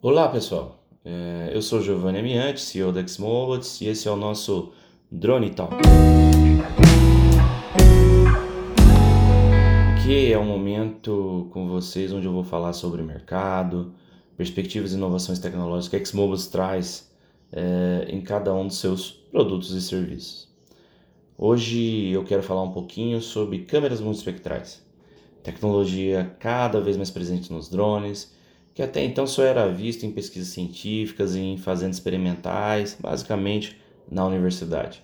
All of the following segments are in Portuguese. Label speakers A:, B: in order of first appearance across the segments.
A: Olá pessoal, É, eu sou Giovanni Amiante, CEO da Xmobots e esse é o nosso Drone Talk. Aqui é um momento com vocês onde eu vou falar sobre mercado, perspectivas e inovações tecnológicas que Xmobots traz é, em cada um dos seus produtos e serviços. Hoje eu quero falar um pouquinho sobre câmeras multispectrais, tecnologia cada vez mais presente nos drones que até então só era visto em pesquisas científicas em fazendas experimentais, basicamente na universidade.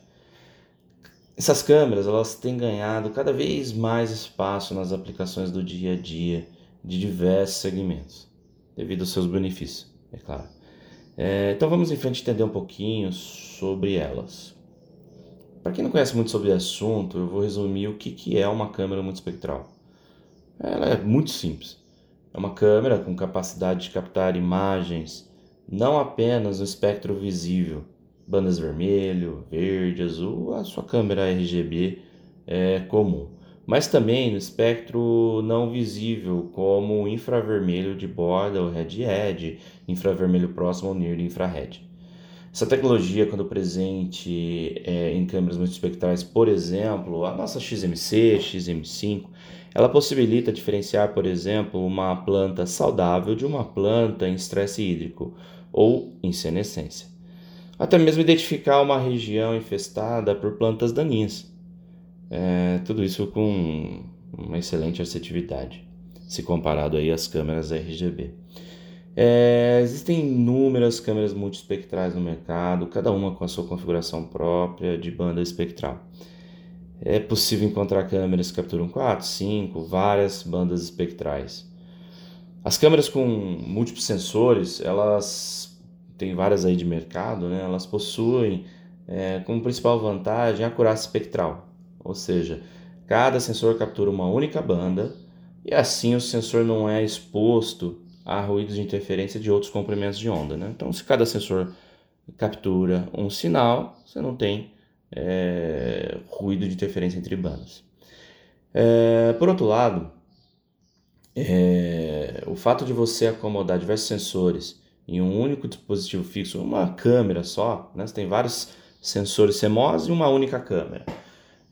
A: Essas câmeras elas têm ganhado cada vez mais espaço nas aplicações do dia a dia de diversos segmentos, devido aos seus benefícios, é claro. É, então vamos em frente entender um pouquinho sobre elas. Para quem não conhece muito sobre o assunto, eu vou resumir o que, que é uma câmera multispectral. Ela é muito simples. É uma câmera com capacidade de captar imagens não apenas no espectro visível, bandas vermelho, verde, azul, a sua câmera RGB é comum, mas também no espectro não visível, como infravermelho de borda ou red-edge, infravermelho próximo ao near infrared. Essa tecnologia, quando presente é, em câmeras multispectrais, por exemplo, a nossa XMC, XM5, ela possibilita diferenciar, por exemplo, uma planta saudável de uma planta em estresse hídrico ou senescência. Até mesmo identificar uma região infestada por plantas daninhas. É, tudo isso com uma excelente assertividade, se comparado aí às câmeras RGB. É, existem inúmeras câmeras multispectrais no mercado, cada uma com a sua configuração própria de banda espectral. É possível encontrar câmeras que capturam 4, 5, várias bandas espectrais. As câmeras com múltiplos sensores, elas têm várias aí de mercado, né? elas possuem é, como principal vantagem a acurácia espectral, ou seja, cada sensor captura uma única banda e assim o sensor não é exposto a ruídos de interferência de outros comprimentos de onda. Né? Então, se cada sensor captura um sinal, você não tem é, ruído de interferência entre bandas. É, por outro lado, é, o fato de você acomodar diversos sensores em um único dispositivo fixo, uma câmera só, né? você tem vários sensores CMOS e uma única câmera.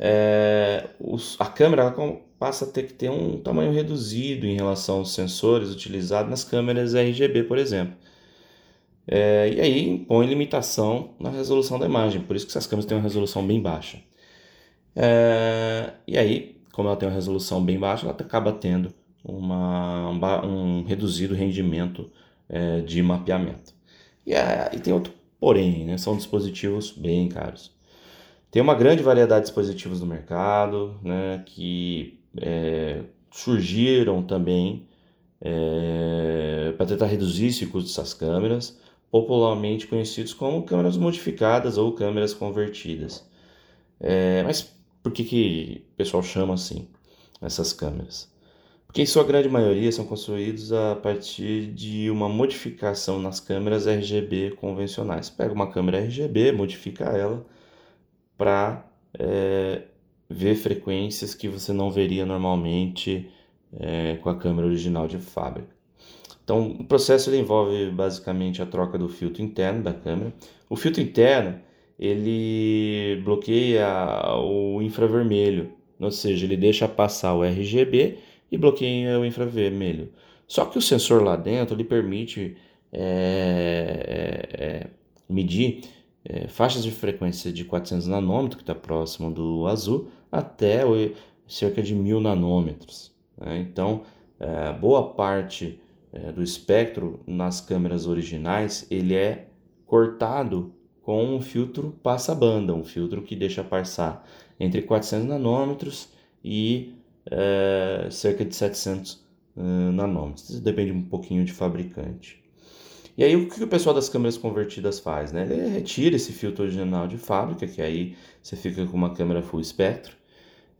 A: É, os, a câmera passa a ter que ter um tamanho reduzido em relação aos sensores utilizados nas câmeras RGB, por exemplo. É, e aí impõe limitação na resolução da imagem, por isso que essas câmeras têm uma resolução bem baixa. É, e aí, como ela tem uma resolução bem baixa, ela acaba tendo uma, um, um reduzido rendimento é, de mapeamento. E, é, e, tem outro porém, né? são dispositivos bem caros. Tem uma grande variedade de dispositivos no mercado, né, que é, surgiram também é, para tentar reduzir esse custo dessas câmeras, popularmente conhecidos como câmeras modificadas ou câmeras convertidas. É, mas por que, que o pessoal chama assim essas câmeras? Porque em sua grande maioria são construídos a partir de uma modificação nas câmeras RGB convencionais. Pega uma câmera RGB, modifica ela para é, ver frequências que você não veria normalmente é, com a câmera original de fábrica. Então, o processo envolve basicamente a troca do filtro interno da câmera. O filtro interno ele bloqueia o infravermelho, ou seja, ele deixa passar o RGB e bloqueia o infravermelho. Só que o sensor lá dentro ele permite é, é, é medir é, faixas de frequência de 400 nanômetros, que está próximo do azul, até cerca de 1000 nanômetros. Né? Então, é, boa parte é, do espectro nas câmeras originais ele é cortado com um filtro passa-banda, um filtro que deixa passar entre 400 nanômetros e é, cerca de 700 uh, nanômetros. Isso depende um pouquinho de fabricante. E aí o que o pessoal das câmeras convertidas faz? Né? Ele retira esse filtro original de fábrica, que aí você fica com uma câmera full espectro,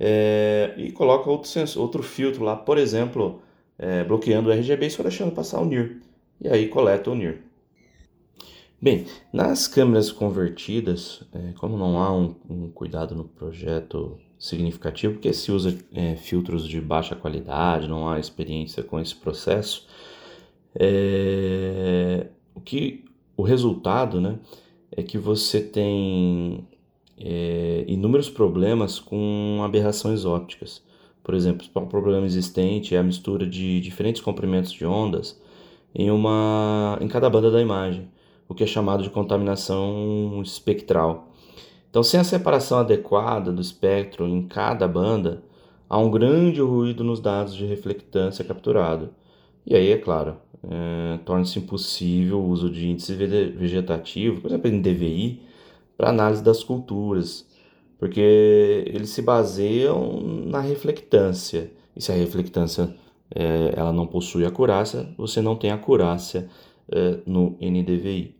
A: é, e coloca outro, sensor, outro filtro lá, por exemplo, é, bloqueando o RGB e só deixando passar o NIR. E aí coleta o NIR. Bem, nas câmeras convertidas, é, como não há um, um, cuidado no projeto significativo, porque se usa filtros de baixa qualidade, não há experiência com esse processo, é, que o resultado né, é que você tem é, inúmeros problemas com aberrações ópticas. Por exemplo, um problema existente é a mistura de diferentes comprimentos de ondas em, uma, em cada banda da imagem, o que é chamado de contaminação espectral. Então, sem a separação adequada do espectro em cada banda, há um grande ruído nos dados de reflectância capturado. E aí, é claro, é, torna-se impossível o uso de índice vegetativo, por exemplo, em DVI, para análise das culturas, porque eles se baseiam na reflectância. E se a reflectância é, ela não possui acurácia, você não tem acurácia é, no NDVI.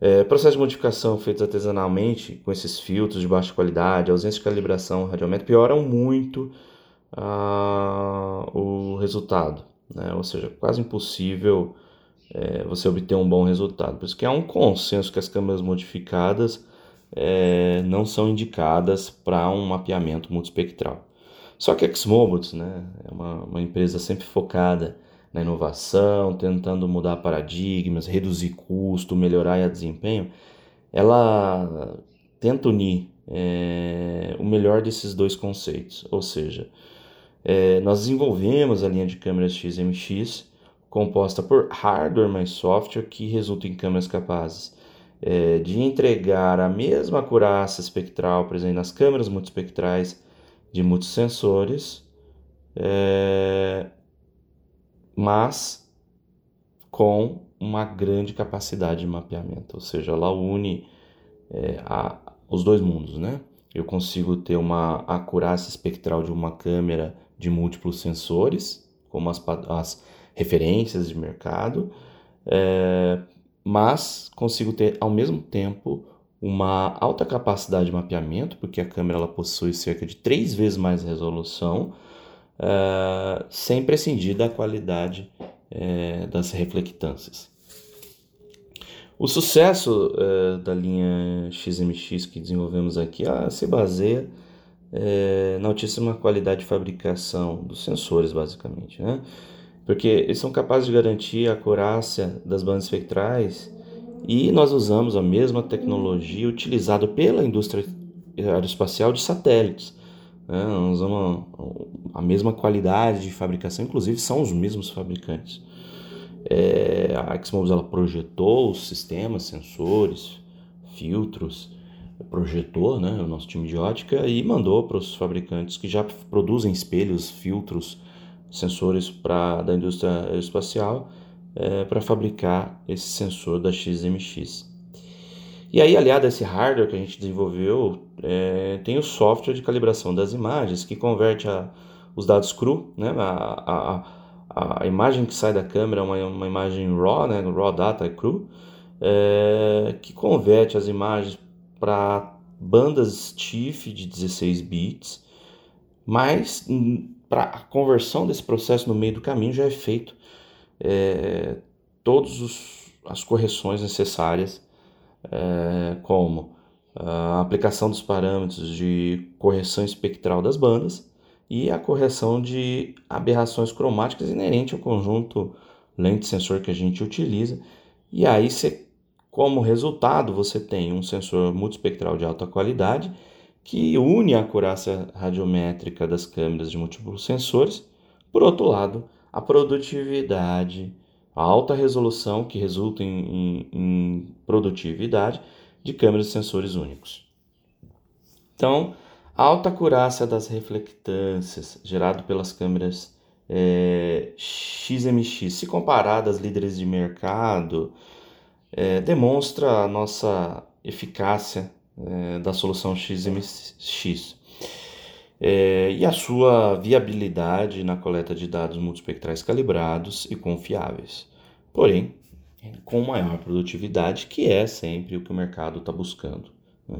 A: É, processos de modificação feitos artesanalmente, com esses filtros de baixa qualidade, ausência de calibração radiométrica, pioram muito ah, o resultado. Né? Ou seja, quase impossível é, você obter um bom resultado. Por isso que há um consenso que as câmeras modificadas é, não são indicadas para um mapeamento multispectral. Só que a Xmobots né, é uma, uma empresa sempre focada na inovação, tentando mudar paradigmas, reduzir custo, melhorar desempenho, ela tenta unir é, o melhor desses dois conceitos. Ou seja, é, nós desenvolvemos a linha de câmeras XMX composta por hardware mais software que resulta em câmeras capazes é, de entregar a mesma acurácia espectral presente nas câmeras multispectrais de muitos sensores, é, mas com uma grande capacidade de mapeamento, ou seja, ela une é, a, os dois mundos, né? Eu consigo ter uma acurácia espectral de uma câmera de múltiplos sensores, como as, as referências de mercado, é, mas consigo ter ao mesmo tempo uma alta capacidade de mapeamento, porque a câmera ela possui cerca de três vezes mais resolução, uh, sem prescindir da qualidade uh, das reflectâncias. O sucesso uh, da linha XMX que desenvolvemos aqui se baseia na altíssima qualidade de fabricação dos sensores, basicamente. Né? porque eles são capazes de garantir a acurácia das bandas espectrais e nós usamos a mesma tecnologia utilizada pela indústria aeroespacial de satélites. Né? Nós usamos a mesma qualidade de fabricação, inclusive são os mesmos fabricantes. É, a Exmobis ela projetou os sistemas, sensores, filtros, projetou né, o nosso time de ótica e mandou para os fabricantes que já produzem espelhos, filtros, sensores pra, da indústria aeroespacial é, para fabricar esse sensor da XMX. E aí, aliado a esse hardware que a gente desenvolveu, é, tem o software de calibração das imagens que converte a, os dados cru, né, a, a, a, imagem que sai da câmera é uma, uma imagem RAW, né, raw data cru, é, que converte as imagens para bandas TIFF de 16 bits, mas para a conversão desse processo no meio do caminho já é feito é, todas as correções necessárias, é, como a aplicação dos parâmetros de correção espectral das bandas e a correção de aberrações cromáticas inerente ao conjunto lente-sensor que a gente utiliza. E aí, você, como resultado, você tem um sensor multispectral de alta qualidade que une a acurácia radiométrica das câmeras de múltiplos sensores, por outro lado, a produtividade, a alta resolução que resulta em, em, em produtividade de câmeras de sensores únicos. Então, a alta acurácia das reflectâncias gerado pelas câmeras é, XMX, se comparada às líderes de mercado, é, demonstra a nossa eficácia é, da solução XMX é, e a sua viabilidade na coleta de dados multispectrais calibrados e confiáveis. Porém, com maior produtividade, que é sempre o que o mercado está buscando. Né?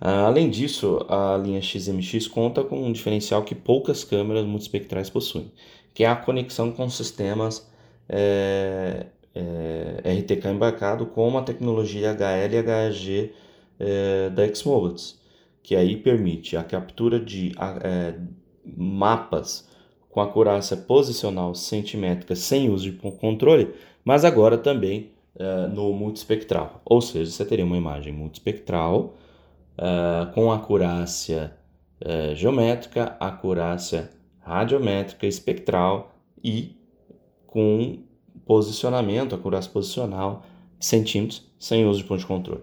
A: Além disso, a linha XMX conta com um diferencial que poucas câmeras multispectrais possuem, que é a conexão com sistemas é, é, RTK embarcado com a tecnologia HL e HG é, da Xmobiles, que aí permite a captura de é, mapas com acurácia posicional centimétrica sem uso de controle, mas agora também uh, no multispectral. Ou seja, você teria uma imagem multispectral uh, com acurácia geométrica, acurácia radiométrica, espectral e com posicionamento, acurácia posicional centímetros, sem uso de ponto de controle.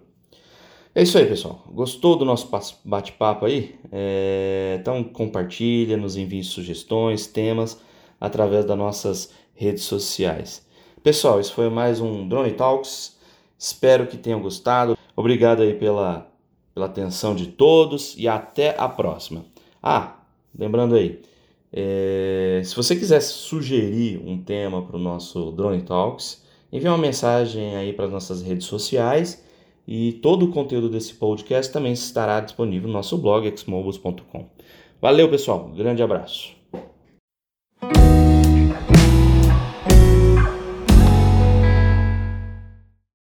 A: É isso aí, pessoal. Gostou do nosso bate-papo aí? É... Então compartilha, nos envie sugestões, temas através das nossas redes sociais. Pessoal, isso foi mais um Drone Talks. Espero que tenham gostado. Obrigado aí pela, pela atenção de todos e até a próxima. Ah, lembrando aí, é, se você quiser sugerir um tema para o nosso Drone Talks, envie uma mensagem aí para as nossas redes sociais e todo o conteúdo desse podcast também estará disponível no nosso blog xmobus.com. Valeu, pessoal. Grande abraço.